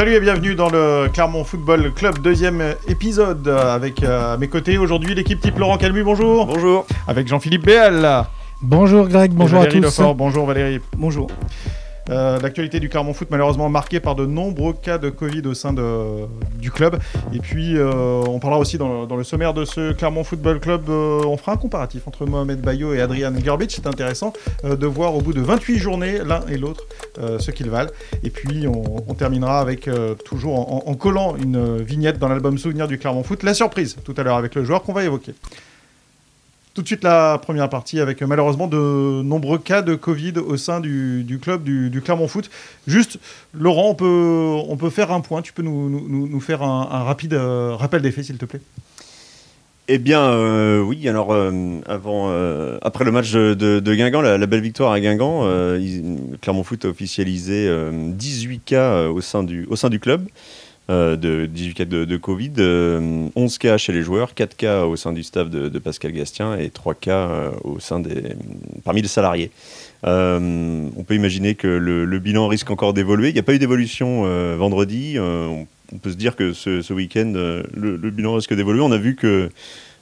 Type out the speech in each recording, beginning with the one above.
Salut et bienvenue dans le Clermont Football Club, deuxième épisode avec euh, à mes côtés aujourd'hui l'équipe type Laurent Calmu, bonjour. Bonjour. Avec Jean-Philippe Béal. Bonjour Greg, bonjour à tous. Lefort. Bonjour Valérie. Bonjour. Euh, L'actualité du Clermont Foot malheureusement marquée par de nombreux cas de Covid au sein du club. Et puis euh, on parlera aussi dans, le sommaire de ce Clermont Football Club, euh, on fera un comparatif entre Mohamed Bayo et Adrian Gerbic. C'est intéressant de voir au bout de 28 journées l'un et l'autre ce qu'ils valent. Et puis on, terminera avec toujours en collant une vignette dans l'album Souvenir du Clermont Foot, la surprise tout à l'heure avec le joueur qu'on va évoquer. Tout de suite la première partie avec euh, malheureusement de nombreux cas de Covid au sein du, club du, Clermont Foot. Juste, Laurent, on peut, on peut faire un point. Tu peux nous, nous, nous faire un, rapide euh, rappel des faits, s'il te plaît Eh bien, euh, oui, alors, avant, après le match de, de- Guingamp, la, belle victoire à Guingamp, Clermont Foot a officialisé euh, 18 cas au sein du, au sein du club, euh, de 18 cas de, Covid, euh, 11 cas chez les joueurs, 4 cas au sein du staff de, Pascal Gastien et 3 cas euh, au sein des, parmi les salariés. Euh, on peut imaginer que le, bilan risque encore d'évoluer. Il n'y a pas eu d'évolution euh, vendredi. Euh, on, peut se dire que ce, week-end, euh, le, bilan risque d'évoluer. On a vu que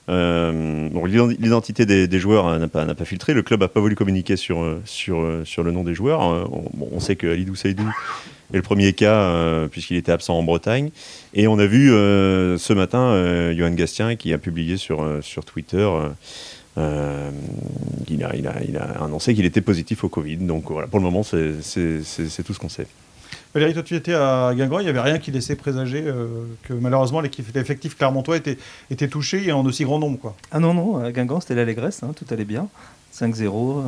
euh, l'identité des, joueurs euh, n'a pas, filtré. Le club n'a pas voulu communiquer sur, euh, sur, euh, sur le nom des joueurs. Euh, On, sait que Alidou Saïdou est le premier cas euh, puisqu'il était absent en Bretagne. Et on a vu euh, ce matin euh, Johan Gastien qui a publié sur, euh, sur Twitter. euh, euh, il, a, il, a, il a annoncé qu'il était positif au Covid. Donc voilà, pour le moment, c'est tout ce qu'on sait. Valérie, toi tu étais à Guingamp, il n'y avait rien qui laissait présager euh, que malheureusement l'équipe l'effectif clermontois était, était touché et en aussi grand nombre. Quoi. Ah non, non, à Guingamp, c'était l'allégresse, hein, tout allait bien. 5-0, euh,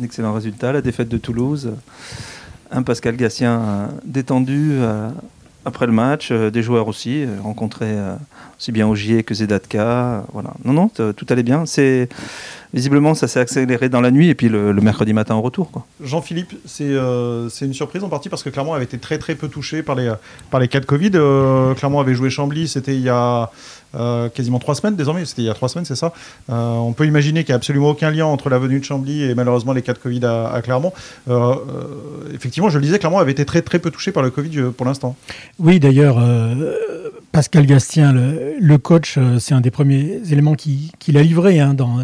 un excellent résultat. La défaite de Toulouse, euh, un Pascal Gatien euh, détendu euh, après le match, euh, des joueurs aussi, rencontrés aussi bien Ogier que Zedatka. voilà. Non, non, tout allait bien. C'est Visiblement, ça s'est accéléré dans la nuit et puis le, le mercredi matin au retour. Jean-Philippe, c'est euh, c'est une surprise en partie parce que Clermont avait été très très peu touché par les, par les cas de Covid. Euh, Clermont avait joué Chambly, c'était il y a euh, quasiment trois semaines désormais, c'était il y a trois semaines, c'est ça. Euh, on peut imaginer qu'il n'y a absolument aucun lien entre la venue de Chambly et malheureusement les cas de Covid à, à Clermont. Euh, euh, effectivement, je le disais, Clermont avait été très très peu touché par le Covid pour l'instant. Oui, d'ailleurs, euh, Pascal Gastien, le, le coach, c'est un des premiers éléments qui- qu'il a livré hein, dans,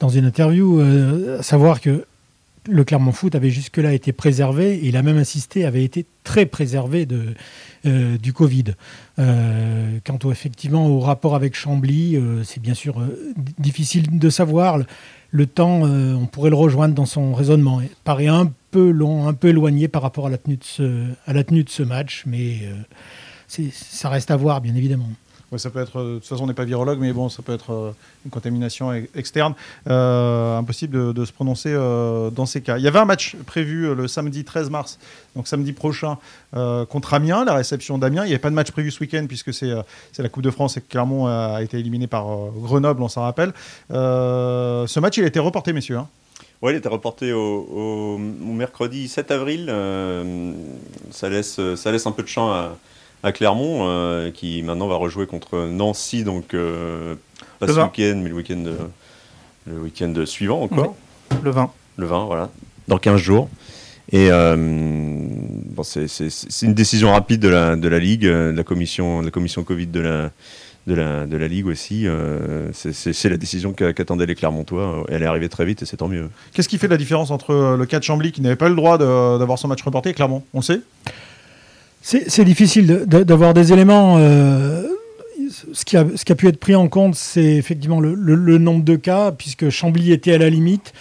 dans une interview, euh, savoir que le Clermont Foot avait jusque-là été préservé, et il a même insisté, avait été très préservé de, euh, du Covid. Euh, quant au, effectivement au rapport avec Chambly, euh, c'est bien sûr difficile de savoir. Le, temps, on pourrait le rejoindre dans son raisonnement. Il paraît un peu long, un peu éloigné par rapport à la tenue de ce, à la tenue de ce match, mais ça reste à voir, bien évidemment. Ouais, ça peut être, euh, de toute façon, on n'est pas virologue, mais bon, ça peut être euh, une contamination externe. Euh, impossible de, se prononcer dans ces cas. Il y avait un match prévu le samedi 13 mars, donc samedi prochain, contre Amiens, la réception d'Amiens. Il n'y avait pas de match prévu ce week-end puisque c'est la Coupe de France et que Clermont a été éliminé par Grenoble, on s'en rappelle. Ce match, il a été reporté, messieurs. hein. Ouais, il était reporté au, mercredi 7 avril. ça, laisse, ça laisse un peu de champ à, à Clermont, euh, qui maintenant va rejouer contre Nancy, donc euh, pas Le ce 20. week-end, mais le week-end, le week-end suivant encore. Le 20. Le 20, voilà, dans 15 jours. Et euh, bon, c'est- c'est c'est une décision rapide de la, de la Ligue, de la commission, de la commission Covid de la, de la, de la Ligue aussi. euh, c'est- c'est c'est la décision qu'a- qu'attendaient les Clermontois. Elle est arrivée très vite et c'est tant mieux. Qu'est-ce qui fait la différence entre le cas de Chambly, qui n'avait pas le droit de- d'avoir son match reporté, et Clermont? On le sait? C'est difficile d'avoir des éléments. euh, ce, qui a, pu être pris en compte, c'est effectivement le, nombre de cas, puisque Chambly était à la limite.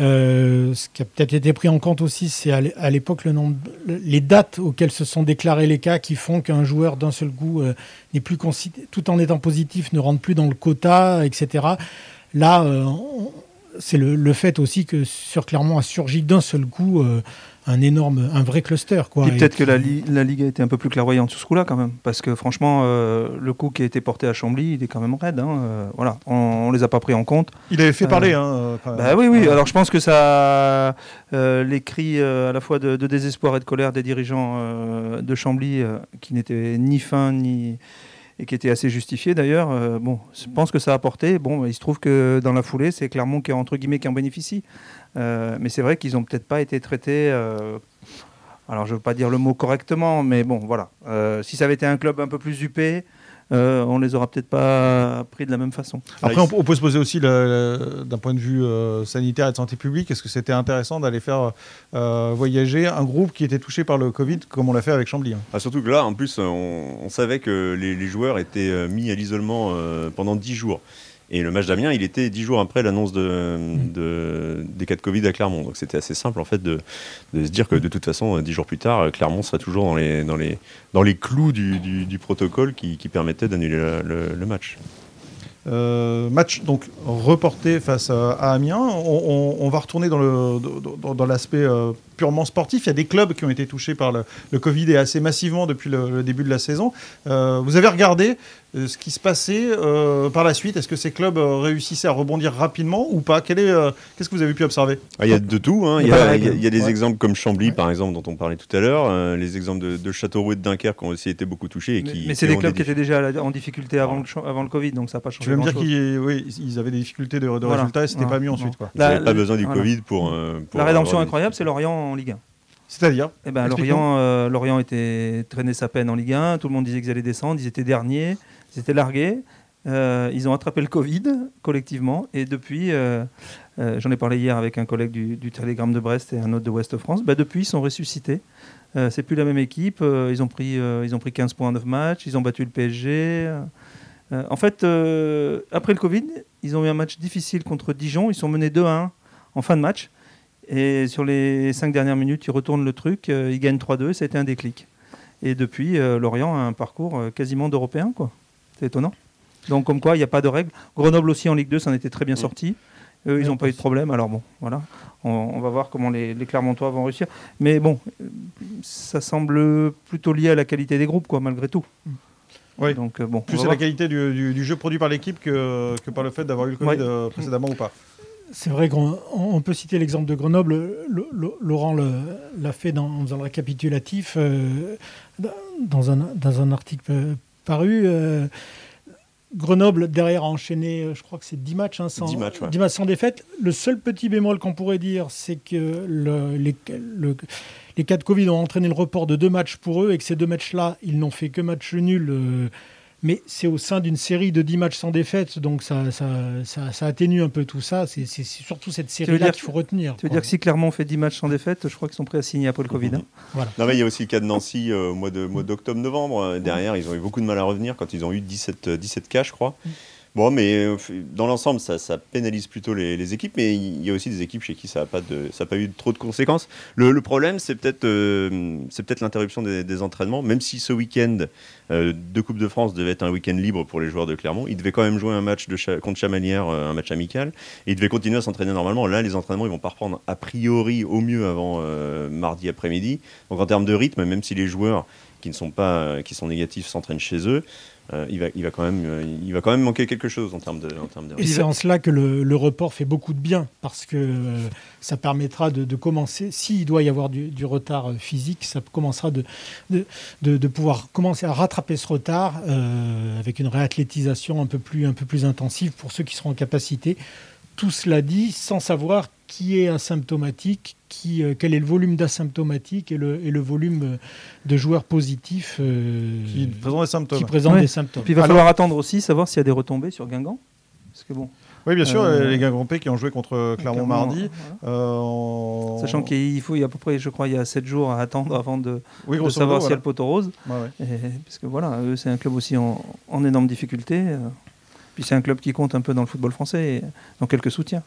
Euh, ce qui a peut-être été pris en compte aussi, c'est à l'é- à l'époque le nombre, le- les dates auxquelles se sont déclarés les cas qui font qu'un joueur d'un seul coup euh, n'est plus tout en étant positif, ne rentre plus dans le quota, etc. Là, c'est le, fait aussi que sur Clermont a surgi d'un seul coup un énorme, un vrai cluster. Quoi. Et peut-être que la, qui- li- la Ligue a été un peu plus clairvoyante sur ce coup-là quand même. Parce que franchement, euh, le coup qui a été porté à Chambly, il est quand même raide. hein, euh, voilà, on, on les a pas pris en compte. Il avait fait Euh, parler. hein, quand même. Bah oui, oui. Alors je pense que ça, euh, les cris euh, à la fois de, de désespoir et de colère des dirigeants euh, de Chambly, euh, qui n'étaient ni fins ni et qui étaient assez justifiés d'ailleurs. euh, bon, je pense que ça a apporté. Bon, il se trouve que dans la foulée, c'est Clermont qui entre guillemets qui en bénéficie. Euh, mais c'est vrai qu'ils ont peut-être pas été traités. euh, alors je ne veux pas dire le mot correctement, mais bon, voilà. Euh, si ça avait été un club un peu plus huppé, euh, on les aura peut-être pas pris de la même façon. Après, on, on peut se poser aussi d'un point de vue euh, sanitaire et de santé publique, est-ce que c'était intéressant d'aller faire euh, voyager un groupe qui était touché par le Covid, comme on l'a fait avec Chambly hein? Ah, surtout que là, en plus, on, on savait que les, les joueurs étaient mis à l'isolement euh, pendant 10 jours. Et le match d'Amiens, il était 10 jours après l'annonce de, de- des cas de Covid à Clermont. Donc c'était assez simple en fait de, de se dire que de toute façon, euh, 10 jours plus tard, euh, Clermont serait toujours dans les, dans les, dans les clous du, du- du protocole qui, qui permettait d'annuler le, le- le match. Euh, match donc reporté face à, à Amiens. On, on- on va retourner dans le dans, dans l'aspect euh, purement sportif. Il y a des clubs qui ont été touchés par le, le Covid et assez massivement depuis le, le début de la saison. Euh, vous avez regardé euh, ce qui se passait euh, par la suite. Est-ce que ces clubs réussissaient à rebondir rapidement ou pas? Euh, Qu'est-ce que vous avez pu observer? Ah, Il y a de tout. hein. Il y y, a pas de a, règle. il y a- il y a des Ouais. exemples comme Chambly, Ouais. par exemple, dont on parlait tout à l'heure. euh, les exemples de, de Châteauroux et de Dunkerque qui ont aussi été beaucoup touchés. Et Mais, qui, mais c'est des clubs qui étaient déjà la- en difficulté avant le, cha- avant le Covid, donc ça n'a pas changé. Tu veux me dire qu'ils oui, ils avaient des difficultés de, de Voilà. résultats et c'était Voilà. pas mieux ensuite quoi. Ils La- n'avaient pas besoin du voilà. Covid pour, euh, pour La rédemption incroyable, c'est Lorient en Ligue 1. C'est-à-dire Eh ben. Lorient, euh, Lorient était traîné sa peine en Ligue 1. Tout le monde disait qu'ils allaient descendre. Ils étaient derniers. Ils étaient largués. Euh, ils ont attrapé le Covid collectivement. Et depuis, euh, j'en ai parlé hier avec un collègue du, du Télégramme de Brest et un autre de Ouest France. Bah, depuis, ils sont ressuscités. C'est plus la même équipe. Ils, ont pris, ils ont pris 15 points en 9 matchs. Ils ont battu le PSG. En fait, après le Covid, ils ont eu un match difficile contre Dijon. Ils sont menés 2-1 en fin de match. Et sur les 5 dernières minutes, ils retournent le truc. euh, ils gagnent 3-2. Ça a été un déclic. Et depuis, euh, Lorient a un parcours euh, quasiment d'Européen. quoi. C'est étonnant. Donc, comme quoi, il n'y a pas de règles. Grenoble aussi en Ligue 2, ça en était très bien Mm. sorti. Eux, ils n'ont pas eu de problème. Alors, bon, voilà. On, on va voir comment les, les Clermontois vont réussir. Mais bon, ça semble plutôt lié à la qualité des groupes, quoi, malgré tout. Oui. Donc, euh, bon, Plus c'est la qualité du, du- du jeu produit par l'équipe que, que par le fait d'avoir eu le Covid euh, précédemment ou pas. C'est vrai qu'on on- on peut citer l'exemple de Grenoble. Le- le- Laurent l'a fait dans, en faisant le récapitulatif euh, dans, un, dans un article euh, paru. euh, Grenoble, derrière, a enchaîné, je crois que c'est 10 matchs, hein, sans, 10 matchs, ouais. 10 matchs sans défaite. Le seul petit bémol qu'on pourrait dire, c'est que le- les, le- les cas de Covid ont entraîné le report de deux matchs pour eux et que ces deux matchs-là, ils n'ont fait que match nul. euh, mais c'est au sein d'une série de 10 matchs sans défaite, donc ça, ça, ça, ça atténue un peu tout ça. C'est c'est surtout cette série-là qu'il faut retenir. Tu veux quoi. dire que si Clermont fait 10 matchs sans défaite, je crois qu'ils sont prêts à signer après le Covid. hein. Voilà. Non, mais il y a aussi le cas de Nancy euh, au mois de- mois d'octobre-novembre. Euh, Derrière, ils ont eu beaucoup de mal à revenir quand ils ont eu 17, euh, 17 cas, je crois. Bon, mais euh, dans l'ensemble, ça, pénalise plutôt les, équipes, mais il y a aussi des équipes chez qui ça n'a pas, eu trop de conséquences. Le, problème, c'est peut-être euh, l'interruption des, entraînements, même si ce week-end euh, de Coupe de France devait être un week-end libre pour les joueurs de Clermont, ils devaient quand même jouer un match contre Chamalières, euh, un match amical, et ils devaient continuer à s'entraîner normalement. Là, les entraînements, ils vont pas reprendre a priori au mieux avant mardi après-midi. Donc en termes de rythme, même si les joueurs qui ne sont pas qui sont négatifs s'entraînent chez eux, euh, il, va, il, va quand même, euh, il va quand même manquer quelque chose en termes de, Et c'est en cela que le, report fait beaucoup de bien, parce que euh, ça permettra de, commencer, s'il doit y avoir du, retard euh, physique, ça commencera de, de, de- pouvoir commencer à rattraper ce retard euh, avec une réathlétisation un peu, plus, un peu plus intensive pour ceux qui seront en capacité. Tout cela dit, sans savoir qui est asymptomatique, qui, euh, quel est le volume d'asymptomatiques et le, et le volume euh, de joueurs positifs euh, Qui présentent des symptômes. qui présentent Ouais. des symptômes. Puis il va Alors- falloir attendre aussi, savoir s'il y a des retombées sur Guingamp. Parce que bon, Oui, bien sûr, Euh, les Guingampais qui ont joué contre Clermont mardi. voilà. euh, Sachant qu'il faut, il y a à peu près, je crois, il y a 7 jours à attendre avant de, oui, de grosso savoir s'il y a le poteau rose. voilà. Ouais, ouais. Et- parce que voilà, eux, c'est un club aussi en, en énorme difficulté. Puis c'est un club qui compte un peu dans le football français, et dans quelques soutiens.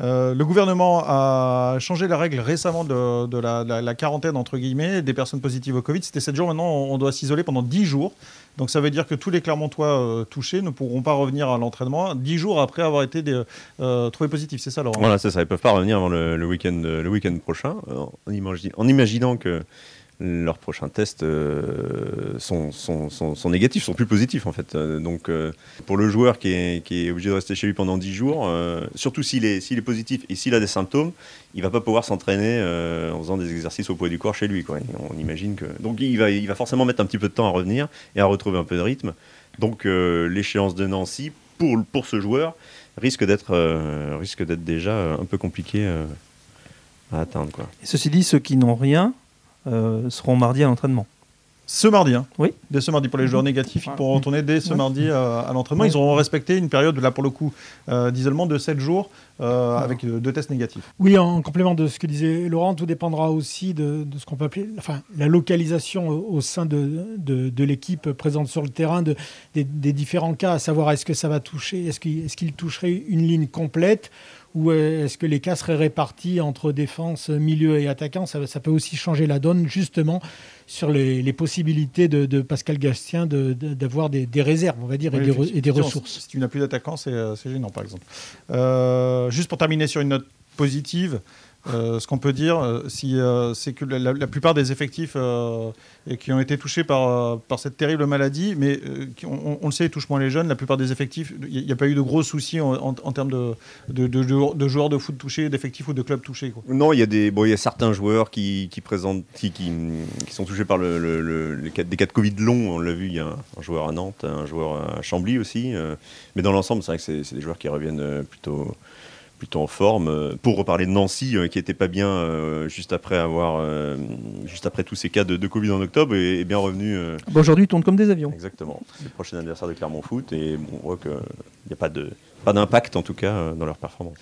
Euh, le gouvernement a changé la règle récemment de, de la, la- la quarantaine entre guillemets des personnes positives au Covid. C'était 7 jours. Maintenant, on doit s'isoler pendant 10 jours. Donc ça veut dire que tous les Clermontois euh, touchés ne pourront pas revenir à l'entraînement 10 jours après avoir été des- euh, trouvés positifs. C'est ça, Laurent? Voilà, c'est ça. Ils peuvent pas revenir avant le, le week-end, le week-end prochain, en, imagi- en imaginant que leurs prochains tests euh, sont, sont, sont, négatifs, sont plus positifs en fait. Euh, donc euh, pour le joueur qui est, qui est obligé de rester chez lui pendant 10 jours, surtout s'il est, est positif et s'il a des symptômes, il va pas pouvoir s'entraîner en faisant des exercices au poids du corps chez lui. Quoi. On imagine que donc il va, il va forcément mettre un petit peu de temps à revenir et à retrouver un peu de rythme. Donc l'échéance de Nancy pour, pour ce joueur risque d'être risque déjà un peu compliqué à atteindre quoi. Ceci dit, ceux qui n'ont rien, seront mardi à l'entraînement. Ce mardi, hein Oui. Dès ce mardi pour les joueurs négatifs, ils pourront retourner dès ce Ouais. mardi euh, à l'entraînement. Ils auront respecté une période, là pour le coup, euh, d'isolement de 7 jours euh, avec euh, deux tests négatifs. Oui, en complément de ce que disait Laurent, tout dépendra aussi de, de ce qu'on peut appeler enfin, la localisation au, au sein de, de, de l'équipe présente sur le terrain, de, des, des différents cas, à savoir est-ce que ça va toucher, est-ce qu'il est qu'il toucherait une ligne complète ou est-ce que les cas seraient répartis entre défense, milieu et attaquant? Ça, ça peut aussi changer la donne, justement, sur les, les possibilités de, de Pascal Gastien de- de- d'avoir des, des réserves, on va dire, et, des, et ressources. Si tu n'as plus d'attaquant, c'est euh, c'est gênant, par exemple. Euh, juste pour terminer sur une note positive, euh, ce qu'on peut dire, euh, euh, c'est que la, plupart des effectifs qui ont été touchés par, cette terrible maladie, mais on, le sait, ils touchent moins les jeunes, la plupart des effectifs, il n'y a pas eu de gros soucis en, termes de, joueurs- de foot touchés, d'effectifs ou de clubs touchés. Non, il y a bon, y a certains joueurs qui, présentent, qui, sont touchés par des cas de Covid longs. On l'a vu, il y a un, un joueur à Nantes, un joueur à Chambly aussi. mais dans l'ensemble, c'est vrai que c'est des joueurs qui reviennent plutôt, plutôt en forme. Euh, Pour reparler de Nancy, euh, qui était pas bien euh, juste après avoir, juste après tous ces cas de, de Covid en octobre, et est bien revenu. euh, Bah, Aujourd'hui, ils tournent comme des avions. Exactement. C'est le prochain adversaire de Clermont Foot et bon, on voit qu'il n'y a pas de pas d'impact en tout cas dans leur performance.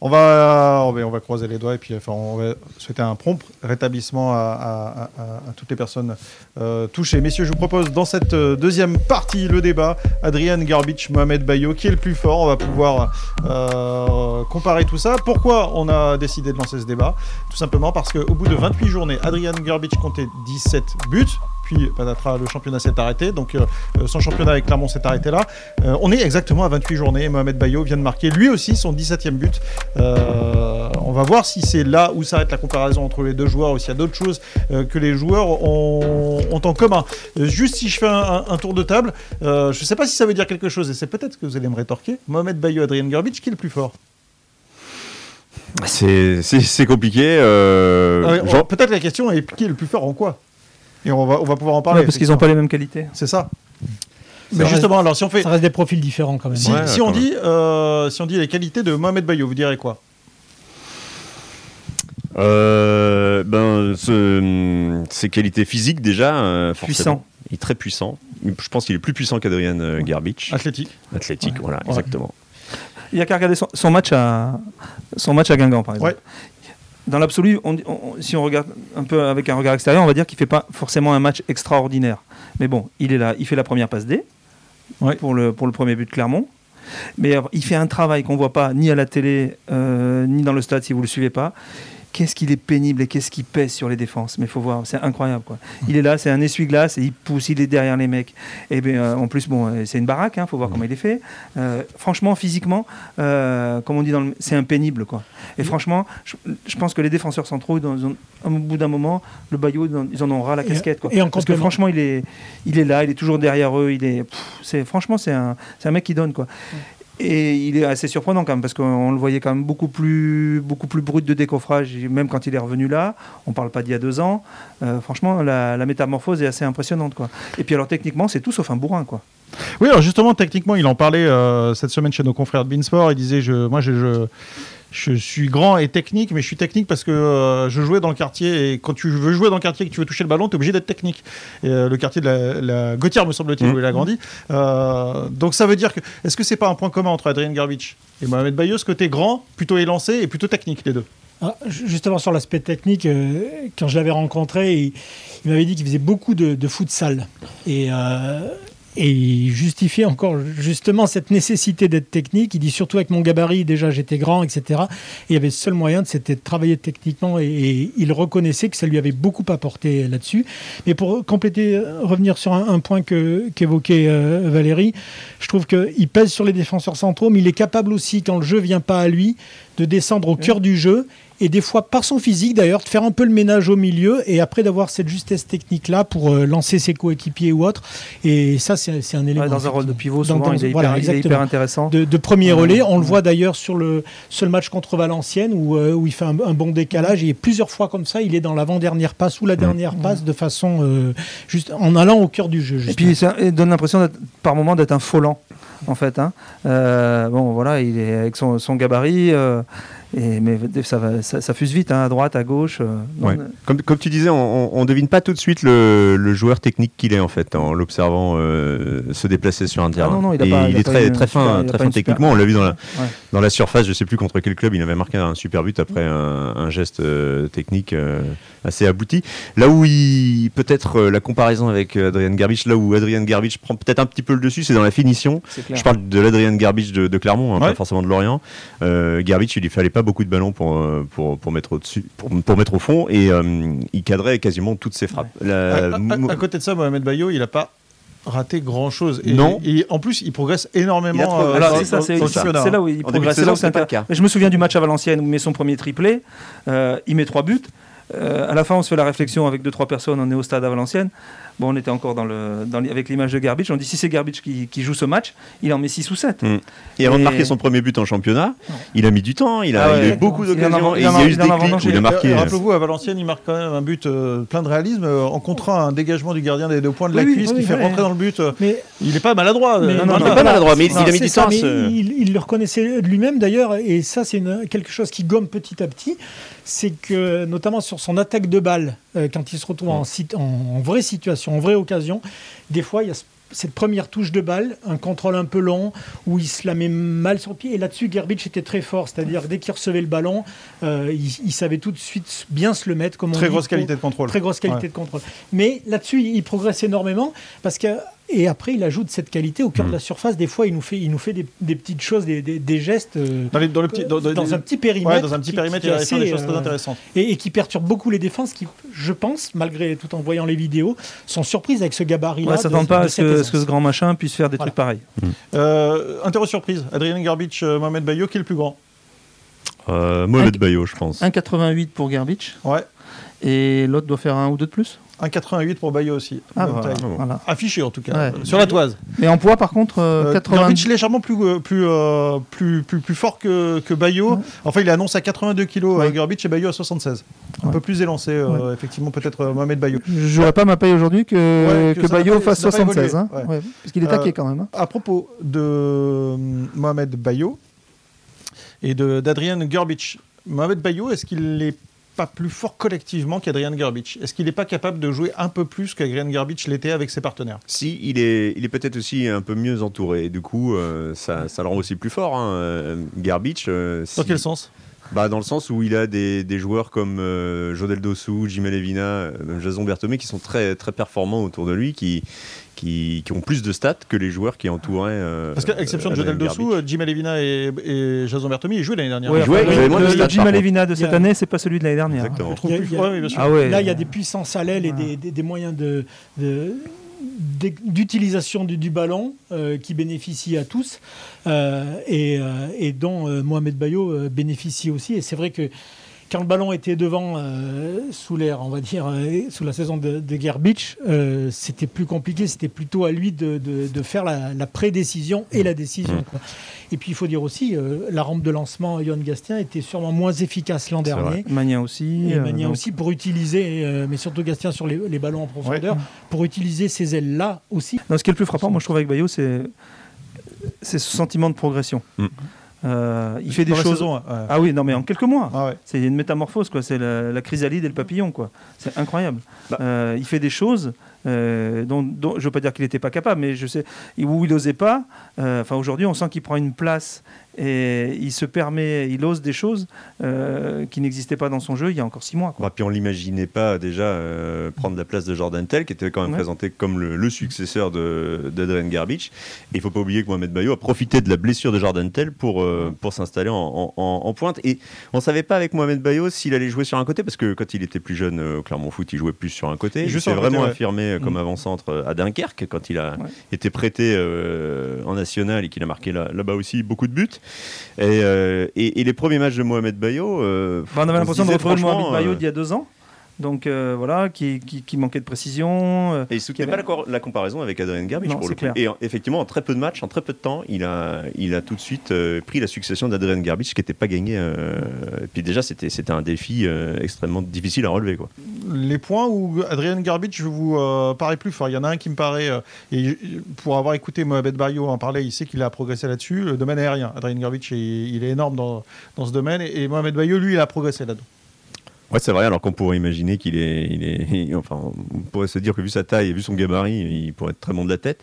On va, croiser les doigts et puis on va souhaiter un prompt rétablissement à toutes les personnes euh, touchées. Messieurs, je vous propose dans cette euh, deuxième partie le débat. Adrian Garbich, Mohamed Bayo, qui est le plus fort On va pouvoir euh, comparer tout ça. Pourquoi on a décidé de lancer ce débat? Tout simplement parce qu'au bout de 28 journées, Adrian Garbich comptait 17 buts. Puis le championnat s'est arrêté. Donc euh, euh, son championnat avec Clermont s'est arrêté là. Euh, on est exactement à 28 journées. Mohamed Bayo vient de marquer lui aussi son 17e but. On va voir si c'est là où s'arrête la comparaison entre les deux joueurs ou s'il y a d'autres choses que les joueurs ont, ont en commun. Juste si je fais un, tour de table, je ne sais pas si ça veut dire quelque chose et c'est peut-être que vous allez me rétorquer. Mohamed Bayo, Adrien Garbich, qui est le plus fort? C'est compliqué. euh, Ah Peut-être la question est qui est le plus fort en quoi? Et on va, on va pouvoir en Ouais, parler. parce qu'ils n'ont pas les mêmes qualités. C'est ça. Ça Mais reste- justement, alors si on fait, Ça reste des profils différents quand même. si, Ouais, si on même. dit, euh, si on dit les qualités de Mohamed Bayo, vous direz quoi? Euh, ben, ce- ses qualités physiques déjà, euh, forcément. Puissant. Il est très puissant. Je pense qu'il est plus puissant qu'Adrien euh, Garbich. Athlétique. Athlétique, Ouais. voilà, Ouais. exactement. Il n'y a qu'à regarder son, son match à, son match à Guingamp, par exemple. Ouais. Dans l'absolu, on- on- si on regarde un peu avec un regard extérieur, on va dire qu'il ne fait pas forcément un match extraordinaire. Mais bon, il est là, il fait la première passe D Ouais. pour, le, pour le premier but de Clermont. Mais il fait un travail qu'on ne voit pas ni à la télé, euh, ni dans le stade si vous ne le suivez pas. Qu'est-ce qu'il est pénible et qu'est-ce qu'il pèse sur les défenses. Mais il faut voir, c'est incroyable. Quoi. Il est là, c'est un essuie-glace et il pousse, il est derrière les mecs. Et bien, euh, en plus, bon, euh, c'est une baraque, il faut voir comment il est fait. Euh, franchement, physiquement, euh, comme on dit, le- c'est un pénible. Quoi. Et franchement, je, je pense que les défenseurs centraux, dans, dans- au bout d'un moment, le Bayou, ils en- ont ras la Et- casquette. Quoi. et en Parce que franchement, il est, il est là, il est toujours derrière eux. Il est, pff, c'est, franchement, c'est un, c'est un mec qui donne. Quoi. Et il est assez surprenant quand même parce qu'on le voyait quand même beaucoup plus, beaucoup plus brut de décoffrage, même quand il est revenu là. On parle pas d'il y a deux ans. Euh, franchement, la, métamorphose est assez impressionnante, quoi. Et puis alors techniquement, c'est tout sauf un bourrin, quoi. Oui, alors justement, techniquement, il en parlait euh, cette semaine chez nos confrères de Beansport. Il disait je, Moi, je, je suis grand et technique, mais je suis technique parce que euh, je jouais dans le quartier. Et quand tu veux jouer dans le quartier et que tu veux toucher le ballon, tu es obligé d'être technique. Et, euh, le quartier de la, la Gautière, me semble-t-il, Mhm. où il a grandi. Euh, donc ça veut dire que. Est-ce que c'est pas un point commun entre Adrien Garbich et Mohamed Bayo, ce côté grand, plutôt élancé et plutôt technique, les deux? Ah, ju- justement sur l'aspect technique, euh, quand je l'avais rencontré, il, il m'avait dit qu'il faisait beaucoup de, de futsal. Et, euh, et il justifiait encore justement cette nécessité d'être technique. Il dit surtout avec mon gabarit, déjà j'étais grand, etc. Et il y avait le seul moyen, c'était de travailler techniquement. Et, et il reconnaissait que ça lui avait beaucoup apporté là-dessus. Mais pour compléter, euh, revenir sur un, un point qu'évoquait euh, Valérie, je trouve qu'il pèse sur les défenseurs centraux, mais il est capable aussi, quand le jeu vient pas à lui, de descendre au cœur du jeu et des fois par son physique d'ailleurs de faire un peu le ménage au milieu et après d'avoir cette justesse technique là pour euh, lancer ses coéquipiers ou autres et ça c'est c'est un élément Ouais, dans un rôle de pivot, souvent, dans- il, est voilà, hyper, il est hyper exactement. intéressant. de, de premier relais. On le voit d'ailleurs sur le seul match contre Valenciennes où, euh, où il fait un, un bon décalage et plusieurs fois comme ça, il est dans l'avant-dernière passe ou la dernière passe de façon euh, juste en allant au cœur du jeu. Et puis ça il donne l'impression par moment d'être un faux lent, en fait. hein. Euh, bon, voilà, il est avec son, son gabarit. euh, Et, mais ça, va, ça, ça fuse vite, hein, à droite, à gauche. euh, Ouais. euh, Comme, comme tu disais, on, on devine pas tout de suite le, le joueur technique qu'il est en fait en l'observant euh, se déplacer sur un terrain. non, non, il a Et pas- il a est très, une très fin, très fin super- techniquement. On l'a vu dans la, ouais. dans la surface. Je sais plus contre quel club. Il avait marqué un super but après un, un geste euh, technique assez abouti. Là où il peut-être la comparaison avec Adrian Garbich, là où Adrian Garbich prend peut-être un petit peu le dessus, c'est dans la finition. Je parle de l'Adrian Garbich de, de Clermont, hein, Ouais. pas forcément de Lorient. Garbich, il lui fallait pas beaucoup de ballons pour, euh, pour, pour, mettre, au dessus, pour, pour mettre au fond et euh, il cadrait quasiment toutes ses frappes. La- à, à- mo- à côté de ça, Mohamed Bayo, il n'a pas raté grand chose. Et, Non. Et en plus, il progresse énormément. Euh, c'est là où il progresse. c'est saison, là où pas le cas. Je me souviens du match à Valenciennes où il met son premier triplé, euh, il met trois buts. Euh, à la fin, on se fait la réflexion avec deux trois personnes. On est au stade à Valenciennes. Bon, on était encore dans le, dans, l- avec l'image de Garbage. On dit si c'est Garbage qui, qui joue ce match, il en met 6 ou 7. Mm. Et avant de marquer son premier but en championnat, il a mis du temps, il a, Ah ouais, il a eu beaucoup Il d'occasions il il y a- eu ce il a où il Et, marqué. euh, Rappelez-vous, à Valenciennes, il marque quand même un but euh, plein de réalisme euh, en contrant un dégagement du gardien des deux points de la Oui, cuisse oui, qui fait rentrer dans le but. euh, Mais Il n'est pas maladroit. Mais euh, non, de là. pas maladroit, mais il- il a mis du temps Il, il le reconnaissait de lui-même d'ailleurs, et ça c'est quelque chose qui gomme petit à petit, c'est que notamment sur son attaque de balle, euh, quand il se retrouve en, sit- en- en vraie situation, en vraie occasion, des fois il y a ce- cette première touche de balle, un contrôle un peu long, où il se la met mal sur le pied, et là-dessus Gerbich était très fort, c'est-à-dire dès qu'il recevait le ballon, euh, il, il savait tout de suite bien se le mettre, comme on Très dit, grosse qualité de contrôle. Très grosse qualité Ouais. de contrôle. Mais là-dessus, il progresse énormément parce que et après, il ajoute cette qualité au cœur de la surface. Des fois, il nous fait, il nous fait des, des petites choses, des, des- des gestes euh, Dans, les- dans le petit, dans, dans dans- un petit périmètre, ouais, dans un petit qui- périmètre, qui il des choses très euh, intéressantes. et, et qui perturbe beaucoup les défenses, qui, je pense, malgré tout en voyant les vidéos, sont surprises avec ce gabarit-là. Ouais, de- s'attendent pas à ce que, ce que ce grand machin puisse faire des Voilà. trucs pareils. Euh, interro surprise, Adrien Garbich, euh, Mohamed Bayo, qui est le plus grand Euh, Mohamed Bayo, je pense. 1,88 pour Garbage Ouais, et l'autre doit faire un ou deux de plus. 1,88 pour Bayo aussi. Ah, voilà. voilà. Affiché en tout cas, Ouais. euh, sur la toise. Mais en poids, par contre, euh, Euh, 80. Garbich légèrement plus, euh, plus, euh, plus, plus, plus fort que, que Bayo. Ouais. Enfin, il annonce à 82 kg Ouais. et Bayo à 76. Un peu plus élancé, euh, effectivement, peut-être euh, Mohamed Bayo. Je jouerais pas ma paye aujourd'hui que, Ouais, que Bayo fasse ça n'a pas 76. évolué. hein. Ouais. Ouais, parce qu'il est Euh, taqué quand même. hein. À propos de euh, Mohamed Bayo et de- d'Adrian Garbich, Mohamed Bayo, est-ce qu'il n'est pas plus fort collectivement qu'Adrian Garbich Est-ce qu'il n'est pas capable de jouer un peu plus qu'Adrian Garbich l'était avec ses partenaires? Si, il est, il est peut-être aussi un peu mieux entouré. Du coup, euh, ça, ça le rend aussi plus fort. Hein. Euh, euh, Dans quel sens? Bah, Dans le sens où il a des, des joueurs comme euh, Jodel Dossou, Jimé Levina, euh, même Jason Berthomé qui sont très, très performants autour de lui, qui, qui, qui ont plus de stats que les joueurs qui entouraient. euh, Parce qu'à exception de Jodel Dossou, Jim Alevina et, et Jason Bertomi, ils jouaient l'année dernière. Ouais, il jouait, enfin, il avait moins de le, stats, le Jim par Alevina de y a- cette année, c'est pas celui de l'année dernière. Exactement. Je trouve Il y a- plus- il y a- ouais, oui, bien sûr. Ah ouais. Là, il y a des puissances à l'aile et Ouais. des, des- des moyens d'e- d'utilisation du, ballon euh, qui bénéficient à tous euh, et, euh, et dont Mohamed Bayo bénéficie aussi. Et c'est vrai que quand le ballon était devant euh, sous l'air, on va dire, euh, sous la saison de, de Gerbich, euh, c'était plus compliqué. C'était plutôt à lui de, de- de faire la, la prédécision et la décision. quoi. Et puis il faut dire aussi, euh, la rampe de lancement Johan Gastien était sûrement moins efficace l'an dernier. Mania aussi. Et euh, Magnin aussi pour utiliser, euh, mais surtout Gastien sur les, les ballons en profondeur, Ouais. pour utiliser ces ailes-là aussi. Non, ce qui est le plus frappant, moi je trouve avec Bayo, c'est c'est ce sentiment de progression. Mm. Euh, il fait des choses. saison, ouais. Ah oui, non mais en quelques mois. Ah ouais. C'est une métamorphose, quoi. C'est la, la chrysalide et le papillon, quoi. C'est incroyable. Bah. Euh, il fait des choses euh, dont, dont- je veux pas dire qu'il n'était pas capable, mais je sais où il n'osait pas. Euh, Enfin, aujourd'hui, on sent qu'il prend une place et il se permet, il ose des choses euh, qui n'existaient pas dans son jeu il y a encore six mois. Quoi. Bah, puis on l'imaginait pas déjà euh, prendre la place de Jordan Tell, qui était quand même Ouais. présenté comme le, le successeur de d'Adrien Garbich. Et il faut pas oublier que Mohamed Bayo a profité de la blessure de Jordan Tell pour, euh, pour s'installer en, en- pointe. Et on savait pas avec Mohamed Bayo s'il allait jouer sur un côté, parce que quand il était plus jeune au Clermont Foot, il jouait plus sur un côté. Il s'est vraiment ouais. affirmé euh, comme Mm. avant-centre euh, à Dunkerque quand il a Ouais. été prêté euh, en national et qu'il a marqué là- là-bas aussi beaucoup de buts. Et, euh, et- et les premiers matchs de Mohamed Bayo. euh, Bah, on avait l'impression de retrouver Mohamed Bayo d'il y a deux ans. Donc euh, voilà, qui, qui, qui manquait de précision. euh, Et il soutenait pas la, comparaison avec Adrian Garbage Non, pour le c'est coup. clair. Et en- effectivement, en très peu de matchs, en très peu de temps, il a, il a tout de suite euh, pris la succession d'Adrian Garbage qui n'était pas gagné. euh, et puis déjà, c'était c'était un défi euh, extrêmement difficile à relever. Quoi. Les points où Adrien Garbic vous euh, paraît plus fort. Il y en a un qui me paraît, euh, et pour avoir écouté Mohamed Bayo en parler, il sait qu'il a progressé là-dessus. Le domaine aérien. Adrien Garbic, il, il est énorme dans, dans ce domaine. Et, et Mohamed Bayo, lui, il a progressé là-dedans. Ouais, c'est vrai, alors qu'on pourrait imaginer qu'il est, il est. enfin, on pourrait se dire que vu sa taille et vu son gabarit, il pourrait être très bon de la tête.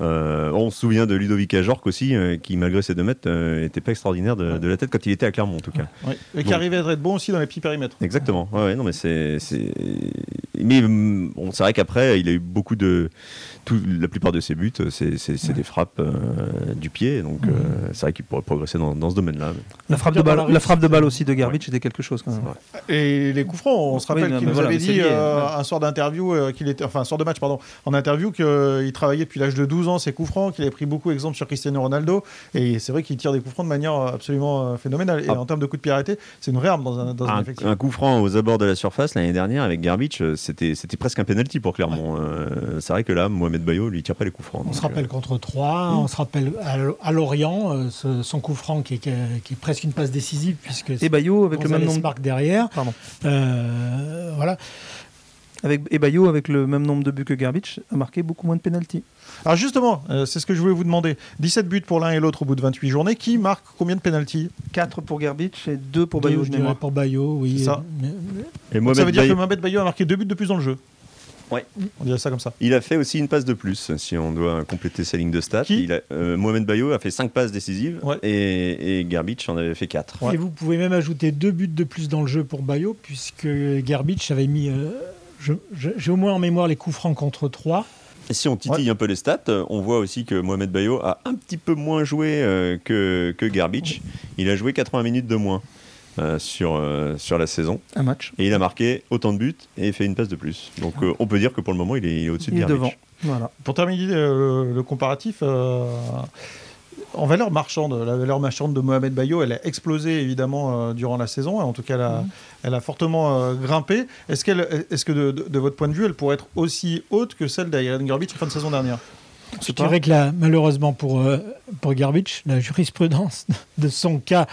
Euh, on se souvient de Ludovic Ajorc aussi, euh, qui malgré ses 2 mètres, n'était pas extraordinaire de, de la tête quand il était à Clermont en tout cas. Ouais. Et qui Bon. arrivait à être bon aussi dans les petits périmètres. Exactement. Ouais, ouais, non, mais c'est, c'est... mais bon, c'est vrai qu'après, il a eu beaucoup de, tout, la plupart de ses buts, c'est, c'est, c'est des frappes euh, du pied, donc euh, c'est vrai qu'il pourrait progresser dans, dans ce domaine-là. mais- La frappe de balle, la frappe de balle aussi de Garbage c'était quelque chose quand même. Et les coups francs, on se rappelle qu'il nous voilà, avait dit lié, euh, ouais. un soir d'interview euh, qu'il était, enfin un soir de match pardon, en interview qu'il travaillait depuis l'âge de 12 ans ses coups francs, qu'il avait pris beaucoup d'exemples sur Cristiano Ronaldo et c'est vrai qu'il tire des coups francs de manière euh, absolument euh, phénoménale. Et Ah. en termes de coups de pied arrêtés, c'est une vraie arme dans un, dans un Un, effectif. un coup franc aux abords de la surface l'année dernière avec Garbage, euh, c'était, c'était presque un penalty pour Clermont. Euh, c'est vrai que là, Mohamed Bayo, lui, tire pas les coups francs. On se rappelle euh, contre 3, on se rappelle à, à Lorient, euh, ce- son coup franc qui est, qui est- qui est presque une passe décisive puisque Et Bayo avec le même nombre, marque derrière. Pardon. Euh, voilà. Avec et Bayo avec le même nombre de buts que Garbage a marqué beaucoup moins de pénalty. Alors justement, euh, c'est ce que je voulais vous demander. 17 buts pour l'un et l'autre au bout de 28 journées. Qui marque combien de pénalties? 4 pour Garbage et 2 pour Bayo je dirais, pour Bayo, oui. Ça. Et Ça Mohamed veut dire Bayo- que Mohamed Bayo a marqué deux buts de plus dans le jeu. Ouais. On dirait ça comme ça. Il a fait aussi une passe de plus, si on doit compléter sa ligne de stats. Qui? Il a, euh, Mohamed Bayo a fait 5 passes décisives Ouais. et, et Garbage en avait fait 4. Ouais. Et vous pouvez même ajouter deux buts de plus dans le jeu pour Bayo, puisque Garbage avait mis. euh, J'ai au moins en mémoire les coups francs contre 3. Et si on titille un peu les stats, euh, on voit aussi que Mohamed Bayo a un petit peu moins joué euh, que, que Garbage. Il a joué 80 minutes de moins euh, sur, euh, sur la saison. Un match. Et il a marqué autant de buts et fait une passe de plus. Donc euh, on peut dire que pour le moment, il est, au-dessus de Il est Garbage. devant. Voilà. Pour terminer euh, le, le comparatif, euh, en valeur marchande, la valeur marchande de Mohamed Bayo, elle a explosé évidemment euh, durant la saison. En tout cas, elle a, elle a fortement euh, grimpé. Est-ce qu'elle, est-ce que de, de- de votre point de vue, elle pourrait être aussi haute que celle d'Aaron Garbage fin de saison dernière? Je dirais que là, malheureusement pour, euh, pour Garbage, la jurisprudence de son cas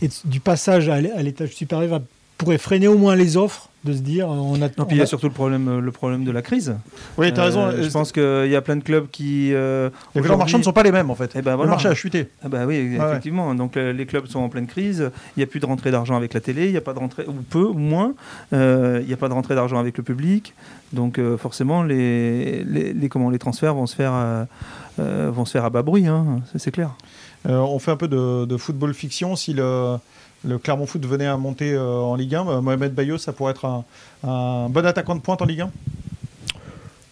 et du passage à l'étage supérieur va- pourrait freiner au moins les offres de se dire on a, Non, on puis il y a surtout le problème, euh, le problème de la crise. Oui, tu as raison. Euh, je pense qu'il y a plein de clubs qui. euh, les valeurs marchandes ne sont pas les mêmes en fait. Eh ben Le voilà. marché a chuté. Ah bah oui, ouais. effectivement. Donc euh, les clubs sont en pleine crise. Il n'y a plus de rentrée d'argent avec la télé. Il n'y a pas de rentrée, ou peu, ou moins. Euh, Il n'y a pas de rentrée d'argent avec le public. Donc euh, forcément, les, les, les- comment, les transferts vont se faire, euh, euh, vont se faire à bas bruit. hein, c'est clair. Euh, on fait un peu de, de football fiction. Si le, le Clermont Foot venait à monter euh, en Ligue 1, euh, Mohamed Bayo, ça pourrait être un, un bon attaquant de pointe en Ligue 1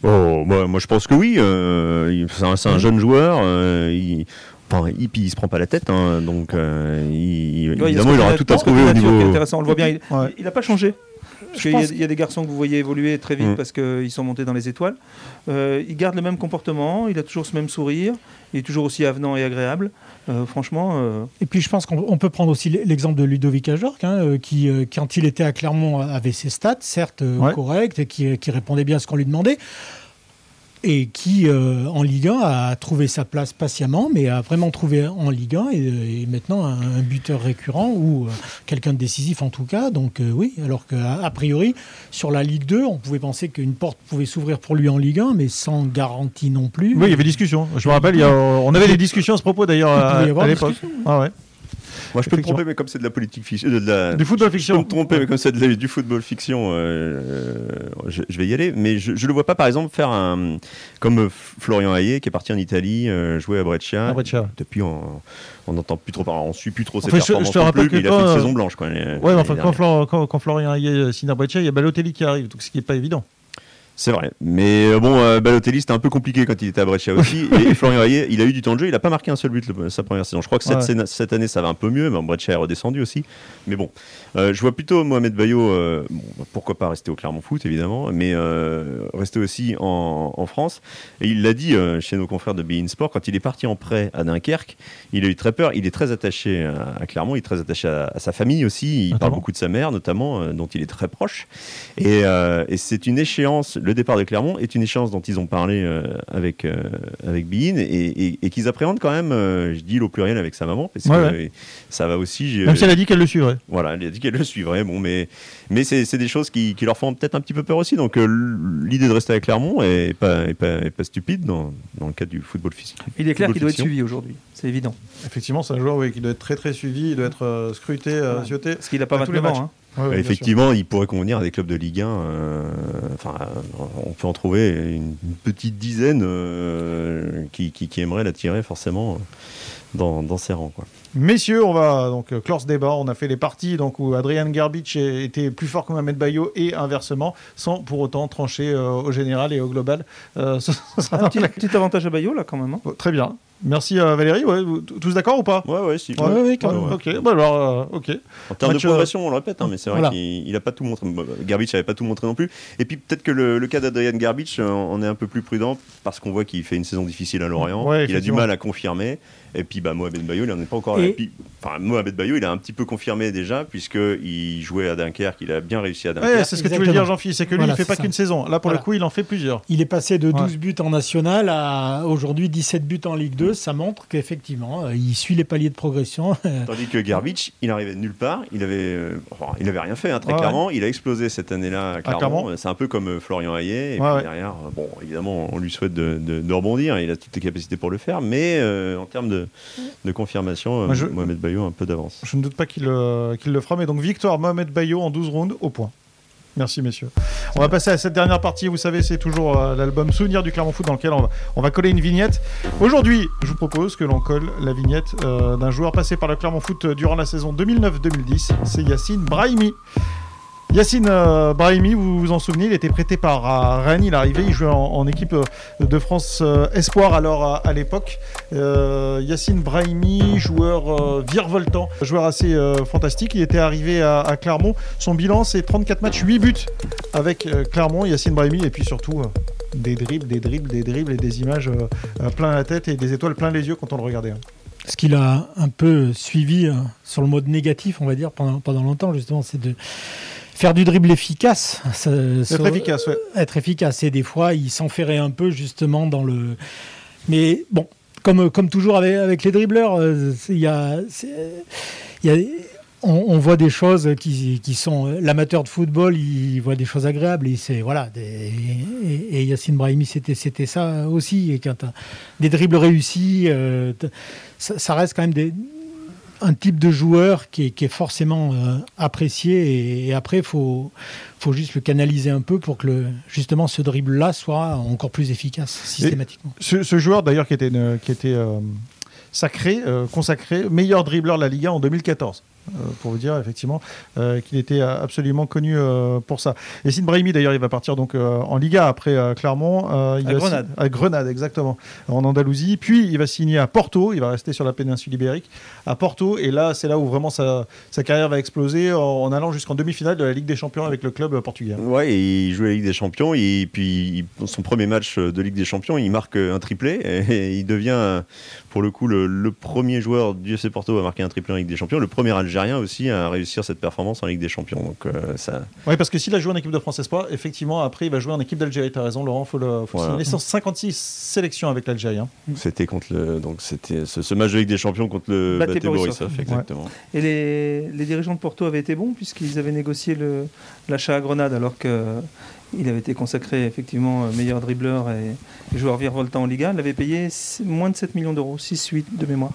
Oh, moi, moi, je pense que oui. euh, c'est un, c'est un jeune joueur. euh, il, enfin, il, puis il se prend pas la tête. hein, donc, euh, il- Ouais, évidemment, il aura tout à trouver au niveau. intéressant. On le voit bien. Il Ouais. n'a pas changé. Parce qu'il y il y, a des garçons que vous voyez évoluer très vite Mm. parce qu'ils sont montés dans les étoiles. Euh, il garde le même comportement, il a toujours ce même sourire, il est toujours aussi avenant et agréable. Euh, franchement, euh, Et puis je pense qu'on on peut prendre aussi l'exemple de Ludovic Ajorc, hein, qui, quand il était à Clermont, avait ses stats, certes Ouais. correctes, et qui, qui répondait bien à ce qu'on lui demandait, et qui, euh, en Ligue 1, a trouvé sa place patiemment, mais a vraiment trouvé en Ligue 1, et, et maintenant un, un buteur récurrent, ou euh, quelqu'un de décisif en tout cas. Donc euh, oui, alors qu'a priori, sur la Ligue 2, on pouvait penser qu'une porte pouvait s'ouvrir pour lui en Ligue 1, mais sans garantie non plus. Oui, il y avait discussion. Je me rappelle, il y a- on avait des discussions à ce propos d'ailleurs Il à, à l'époque. Ah ouais. Moi, je peux me tromper, mais comme c'est de la politique fiction, de la, Du football Je peux fiction. me tromper, mais comme c'est la- du football fiction, euh, euh, je, je vais y aller. Mais je ne le vois pas, par exemple, faire un. Comme euh, Florian Hayé, qui est parti en Italie, euh, jouer à Breccia. À Breccia. Depuis, on n'entend plus trop on suit plus trop ses Enfin, je- je te performances rappelle plus, que mais il a fait quand, une euh, saison blanche. Quoi, l'année- Ouais, mais enfin, quand. Flor- quand- quand Florian Hayé signe à Breccia, il y a Balotelli qui arrive, donc ce qui n'est pas évident. C'est vrai. Mais euh, bon, euh, Balotelli, c'était un peu compliqué quand il était à Brescia aussi. et Florian Hayet, il a eu du temps de jeu. Il n'a pas marqué un seul but le- sa première saison. Je crois que cette, Ouais. saison- cette année, ça va un peu mieux. Mais Brescia est redescendu aussi. Mais bon, euh, je vois plutôt Mohamed Bayo, euh, bon, pourquoi pas rester au Clermont Foot, évidemment, mais euh, rester aussi en, en France. Et il l'a dit chez nos confrères de Bein Sport, quand il est parti en prêt à Dunkerque, il a eu très peur. Il est très attaché à, à Clermont, il est très attaché à, à sa famille aussi. Il parle Notamment. beaucoup de sa mère, notamment, dont il est très proche. Et, et c'est une échéance, le départ de Clermont est une échéance dont ils ont parlé euh, avec, euh, avec Bein et, et- et qu'ils appréhendent quand même, euh, je dis au pluriel avec sa maman, parce Ouais, que ouais. ça va aussi. Même si elle a dit qu'elle le suivrait. voilà, elle a dit qu'elle le suivrait, bon, mais, mais c'est c'est des choses qui, qui leur font peut-être un petit peu peur aussi. Donc euh, l'idée de rester avec Clermont est pas, est pas, est pas stupide dans, dans le cadre du football physique. Il est clair qu'il doit être suivi aujourd'hui, c'est évident. Effectivement, c'est un joueur oui, qui doit être très très suivi, il doit être euh, scruté, zioté. Parce qu'il n'a pas À tous les 29 ans. Effectivement, il pourrait convenir à des clubs de Ligue 1. euh, Enfin, euh, on peut en trouver une, petite dizaine euh, qui, qui, qui aimeraient l'attirer forcément euh, dans, dans ses rangs. Quoi. Messieurs, on va donc clore ce débat. On a fait les parties donc, où Adrian Garbic était plus fort que Mohamed Bayo et inversement, sans pour autant trancher euh, au général et au global. Euh, ce sera Un petit, petit avantage à Bayo là quand même. hein. Oh, Très bien. Merci euh, Valérie. Ouais, vous- tous d'accord ou pas? Ouais, ouais, si. Ouais, ouais, quand même. Ok, bon, alors, euh, ok. En termes Match, de progression, on le répète, hein, mais c'est vrai Voilà. qu'il n'a pas tout montré. Bon, Garbage n'avait pas tout montré non plus. Et puis peut-être que le, le cas d'Adrian Garbage, euh, on est un peu plus prudent parce qu'on voit qu'il fait une saison difficile à Lorient. Ouais, il a du mal à confirmer. Et puis bah, Mohamed Bayo, il n'en est pas encore là. Et- puis, enfin, Mohamed Bayo, il a un petit peu confirmé déjà, puisqu'il jouait à Dunkerque, il a bien réussi à Dunkerque. Ouais, c'est ce que tu veux Exactement. dire, Jean-Philippe. C'est que lui, Voilà, il fait c'est pas qu'une saison. Là, pour Voilà. le coup, il en fait plusieurs. Il est passé de 12 Ouais. buts en national à aujourd'hui 17 buts en Ligue 2. Ça montre qu'effectivement, euh, il suit les paliers de progression. Tandis que Garbage, il arrivait de nulle part, il avait, euh, enfin, il avait rien fait, hein, très Ouais, clairement. Il a explosé cette année-là, Ah, clairement. C'est un peu comme euh, Florian Hayet. Et Ouais, puis derrière, euh, bon, évidemment, on lui souhaite de, de- de rebondir. Il a toutes les capacités pour le faire, mais euh, en termes de, de confirmation, euh, Moi, je- Mohamed Bayo a un peu d'avance. Je ne doute pas qu'il euh, qu'il le fera. Mais donc, victoire Mohamed Bayo en 12 rounds au point. Merci, messieurs. On va passer à cette dernière partie. Vous savez, c'est toujours euh, l'album Souvenir du Clermont Foot dans lequel on va, on va coller une vignette. Aujourd'hui, je vous propose que l'on colle la vignette euh, d'un joueur passé par le Clermont Foot durant la saison 2009-2010. C'est Yacine Brahimi. Yacine euh, Brahimi, vous vous en souvenez, il était prêté par Rennes, il arrivé, il jouait en, équipe euh, de France euh, Espoir alors à, l'époque. Yacine Brahimi, joueur euh, virevoltant, joueur assez fantastique, il était arrivé à, Clermont. Son bilan c'est 34 matchs, 8 buts avec Clermont, Yacine Brahimi, et puis surtout des dribbles, des dribbles, des dribbles et des images plein la tête et des étoiles plein les yeux quand on le regardait. hein. Ce qu'il a un peu suivi euh, sur le mode négatif, on va dire, pendant, pendant longtemps, justement, c'est de faire du dribble efficace. Ça- très efficace, ouais. être efficace. Et des fois, il s'enferrait un peu justement dans le. Mais bon, comme, comme toujours avec, avec les dribbleurs, euh, il y a, y on, on voit des choses qui, qui sont. L'amateur de football, il voit des choses agréables. Et, c'est, voilà, des- et, et Yacine Brahimi, c'était, c'était ça aussi. Et quand des dribbles réussis, euh, ça reste quand même des, un type de joueur qui est, qui est forcément euh, apprécié et, et après il faut, faut juste le canaliser un peu pour que le, justement ce dribble-là soit encore plus efficace systématiquement. Ce, ce joueur d'ailleurs qui était, une- qui était euh, sacré, euh, consacré, meilleur dribbleur de la Liga en 2014. Euh, pour vous dire effectivement euh, qu'il était euh, absolument connu euh, pour ça. Yacine Brahimi d'ailleurs il va partir donc euh, en Liga après euh, Clermont. euh, il À va Grenade. si- À Grenade exactement, en Andalousie. Puis il va signer à Porto, il va rester sur la péninsule ibérique à Porto et là c'est là où vraiment sa, sa carrière va exploser en, en allant jusqu'en demi-finale de la Ligue des Champions avec le club portugais. Ouais, et il joue à la Ligue des Champions et puis son premier match de Ligue des Champions, il marque un triplé et il devient pour le coup le, le premier joueur du FC Porto à marquer un triplé en Ligue des Champions, le premier Algérien aussi à réussir cette performance en Ligue des Champions. Donc euh, ça, Oui, parce que s'il a joué en équipe de France Espoir, effectivement, après, il va jouer en équipe d'Algérie. Tu as raison, Laurent, faut le, faut Voilà. signaler. 156 sélections avec l'Algérie. hein. c'était contre le donc c'était ce, ce match de Ligue des Champions contre le Baté Baté Borisov. Borisov, exactement. Et les, les dirigeants de Porto avaient été bons puisqu'ils avaient négocié le- l'achat à Grenade alors qu'il avait été consacré effectivement euh, meilleur dribbleur et, et joueur virevoltant en Liga. Il avait payé moins de 7 millions d'euros, 6-8 de mémoire.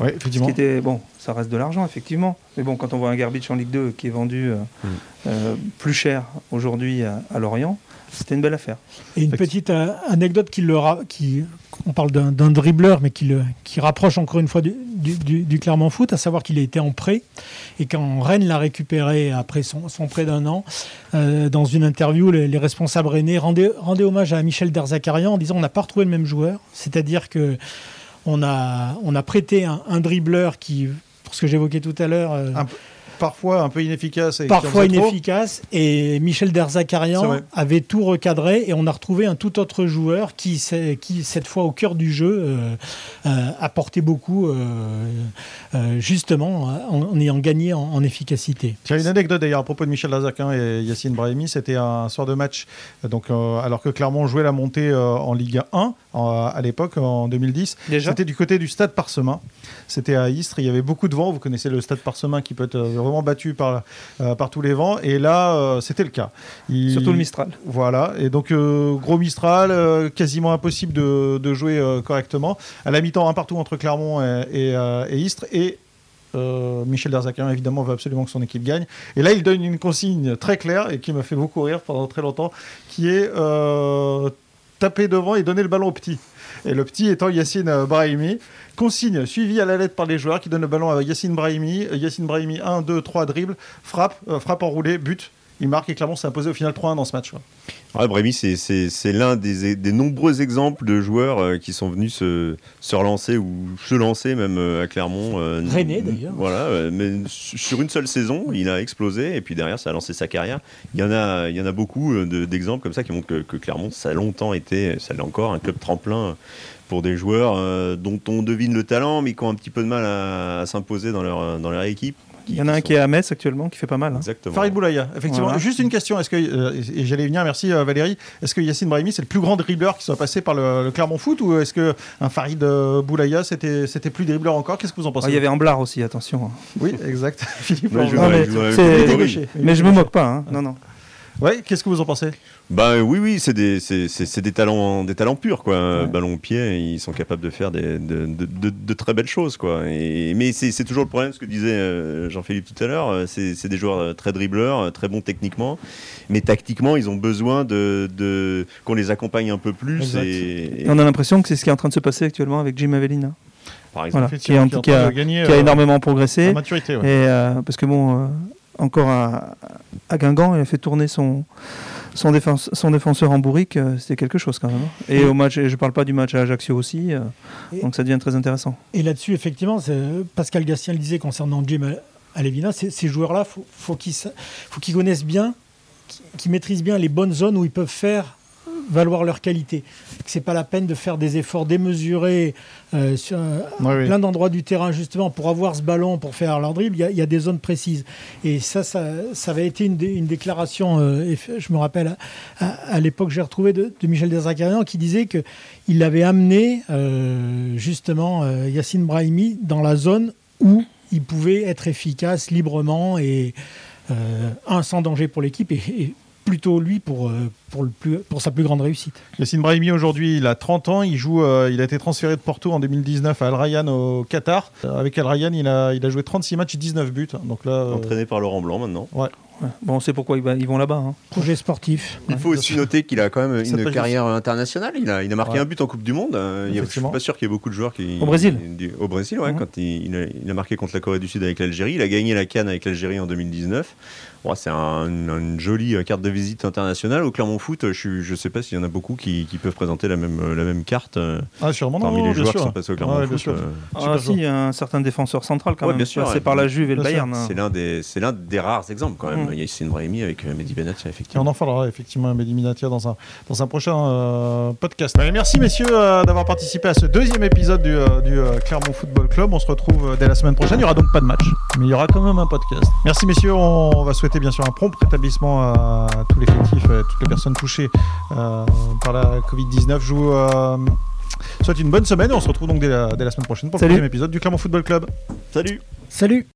Oui, Ce qui était, bon, ça reste de l'argent effectivement. Mais bon, quand on voit un Garbage en Ligue 2 qui est vendu euh, Mm. euh, plus cher aujourd'hui à, à Lorient, c'était une belle affaire. Et une petite euh, anecdote qui le ra- qui on parle d'un d'un dribbleur mais qui le qui rapproche encore une fois du, du, du- du Clermont Foot, à savoir qu'il a été en prêt et quand Rennes l'a récupéré après son, son prêt d'un an, euh, dans une interview, les, les responsables rennais rendaient, rendaient hommage à Michel Derzakarian en disant on n'a pas retrouvé le même joueur, c'est-à-dire que on a, on a prêté un, un dribbleur qui, pour ce que j'évoquais tout à l'heure, euh, Parfois un peu inefficace. Et parfois inefficace. Et Michel Derzakarian avait tout recadré et on a retrouvé un tout autre joueur qui, cette fois au cœur du jeu, euh, euh, apportait beaucoup, euh, euh, justement, en, en ayant gagné en, en efficacité. Tiens, une anecdote d'ailleurs à propos de Michel Lazakin et Yacine Brahimi, c'était un soir de match, donc, alors que Clermont jouait la montée en Ligue 1 en- à l'époque, en 2010. Déjà C'était du côté du stade Parsemin. C'était à Istres. Il y avait beaucoup de vent. Vous connaissez le stade Parsemin qui peut être euh, vraiment battu par, euh, par tous les vents. Et là, euh, c'était le cas. Il- Surtout le Mistral. Voilà. Et donc, euh, gros Mistral, quasiment impossible de, de jouer correctement. À la mi-temps, un partout entre Clermont et, et, et Istres. Et. euh, Michel Derzakarian évidemment veut absolument que son équipe gagne et là il donne une consigne très claire et qui m'a fait beaucoup rire pendant très longtemps qui est euh, taper devant et donner le ballon au petit et le petit étant Yacine Brahimi. Consigne suivie à la lettre par les joueurs qui donnent le ballon à Yacine Brahimi. Euh, Yacine Brahimi, 1, 2, 3, dribble, frappe, euh, frappe enroulée, but. Il marque et Clermont s'est imposé au final 3-1 dans ce match. quoi. Ouais, Brémy, c'est- c'est c'est l'un des, des nombreux exemples de joueurs euh, qui sont venus se, se relancer ou se lancer même euh, à Clermont. euh, n- d'ailleurs. Voilà, euh, mais su- sur une seule saison, il a explosé et puis derrière, ça a lancé sa carrière. Il y en a, il y en a beaucoup euh, de- d'exemples comme ça qui montrent que, que Clermont, ça a longtemps été, ça l'est encore, un club tremplin pour des joueurs euh, dont on devine le talent, mais qui ont un petit peu de mal à, à s'imposer dans leur, dans leur équipe. Il y en a un sont- qui est à Metz actuellement, qui fait pas mal. hein. Exactement. Farid Boulaya, effectivement. Voilà. Juste une question, est-ce que, euh, et j'allais venir, merci euh, Valérie, est-ce que Yacine Brahimi c'est le plus grand dribbleur qui soit passé par le, le Clermont Foot ou est-ce que un Farid euh, Boulaya c'était c'était plus dribbleur encore? Qu'est-ce que vous en pensez? Ah, il y avait Amblard aussi, attention. hein. Oui, exact. Philippe je. Non, mais je je. Mais je me moque pas. hein. Non, non. Ouais, qu'est-ce que vous en pensez? Bah oui, oui, c'est des, c'est, c'est- c'est des talents, des talents purs quoi. Ballon au pied, ils sont capables de faire des, de, de- de- de très belles choses quoi. Et, mais c'est, c'est toujours le problème, ce que disait euh, Jean-Philippe tout à l'heure. euh, C'est, c'est des joueurs euh, très dribbleurs, très bons techniquement, mais tactiquement, ils ont besoin de, de- qu'on les accompagne un peu plus. Exact. Et, Et on a l'impression que c'est ce qui est en train de se passer actuellement avec Jim Avellina, par exemple, voilà, qui, est a, qui a énormément en progressé. maturité. ouais. Et euh, parce que bon, euh, encore à, à Guingamp, il a fait tourner son son, défense, son défenseur en bourrique, euh, c'était quelque chose quand même. hein. Et au match, et je parle pas du match à Ajaccio aussi, euh, Et- donc ça devient très intéressant. Et là-dessus, effectivement, c'est- Pascal Gastien le disait concernant Jim Alevina, ces, ces joueurs-là, faut, faut qu'ils connaissent bien, qu'ils maîtrisent bien les bonnes zones où ils peuvent faire valoir leur qualité. C'est pas la peine de faire des efforts démesurés euh, sur euh, oui. plein d'endroits du terrain justement pour avoir ce ballon, pour faire leur dribble. Il y a, il y a des zones précises. Et ça, ça, ça avait été une, dé- une déclaration. euh, je me rappelle à, à- à l'époque, j'ai retrouvé de, de Michel Derzakarian qui disait que il avait amené euh, justement Yacine Brahimi dans la zone où il pouvait être efficace librement et euh, un sans danger pour l'équipe et, et plutôt lui pour, euh, pour, le plus, pour sa plus grande réussite. Yacine Brahimi aujourd'hui, il a 30 ans, il joue, euh, il a été transféré de Porto en 2019 à Al Rayyan au Qatar. Euh, avec Al Rayyan, il a, il a joué 36 matchs, 19 buts. Donc là, euh, entraîné par Laurent Blanc maintenant. Ouais. Bon, on sait pourquoi ils, vont là-bas. hein. Projet sportif. Il faut aussi noter qu'il a quand même une juste. carrière internationale. Il a, il a marqué Ouais. un but en Coupe du Monde. Euh, il y a- Je suis Effectivement. pas sûr qu'il y ait beaucoup de joueurs qui. Au Brésil. du- Au Brésil, ouais. Mhm. Quand il, il a, il a marqué contre la Corée du Sud avec l'Algérie. Il a gagné la Cannes avec l'Algérie en 2019. Ouais, c'est un- une, une jolie euh, carte de visite internationale. Au Clermont Foot, je, suis- je sais pas s'il y en a beaucoup qui, qui peuvent présenter la même, euh, la même carte euh, ah, sûrement, non, parmi non, les joueurs qui sûr. sont passés au Clermont Ouais, bien Foot. sûr. euh, Ah, si, il y a un certain défenseur central quand Ouais, même. bien sûr, C'est ouais. par la Juve et le. Bayern. C'est l'un des, c'est l'un des rares exemples quand même. Il y a Yassine Brahimi avec euh, Mehdi Benatia, Et on effectivement. en parlera effectivement à Mehdi Minatia dans un, dans un prochain euh, podcast. Allez, merci messieurs euh, d'avoir participé à ce deuxième épisode du, euh, du euh, Clermont Football Club. On se retrouve euh, dès la semaine prochaine. Il n'y aura donc pas de match, mais il y aura quand même un podcast. Merci messieurs. On, on va souhaiter bien sûr un prompt rétablissement à tout l'effectif, à toutes les personnes touchées euh, par la Covid-19. Je vous euh, souhaite une bonne semaine et on se retrouve donc dès la, dès la semaine prochaine pour le deuxième épisode du Clermont Football Club. Salut Salut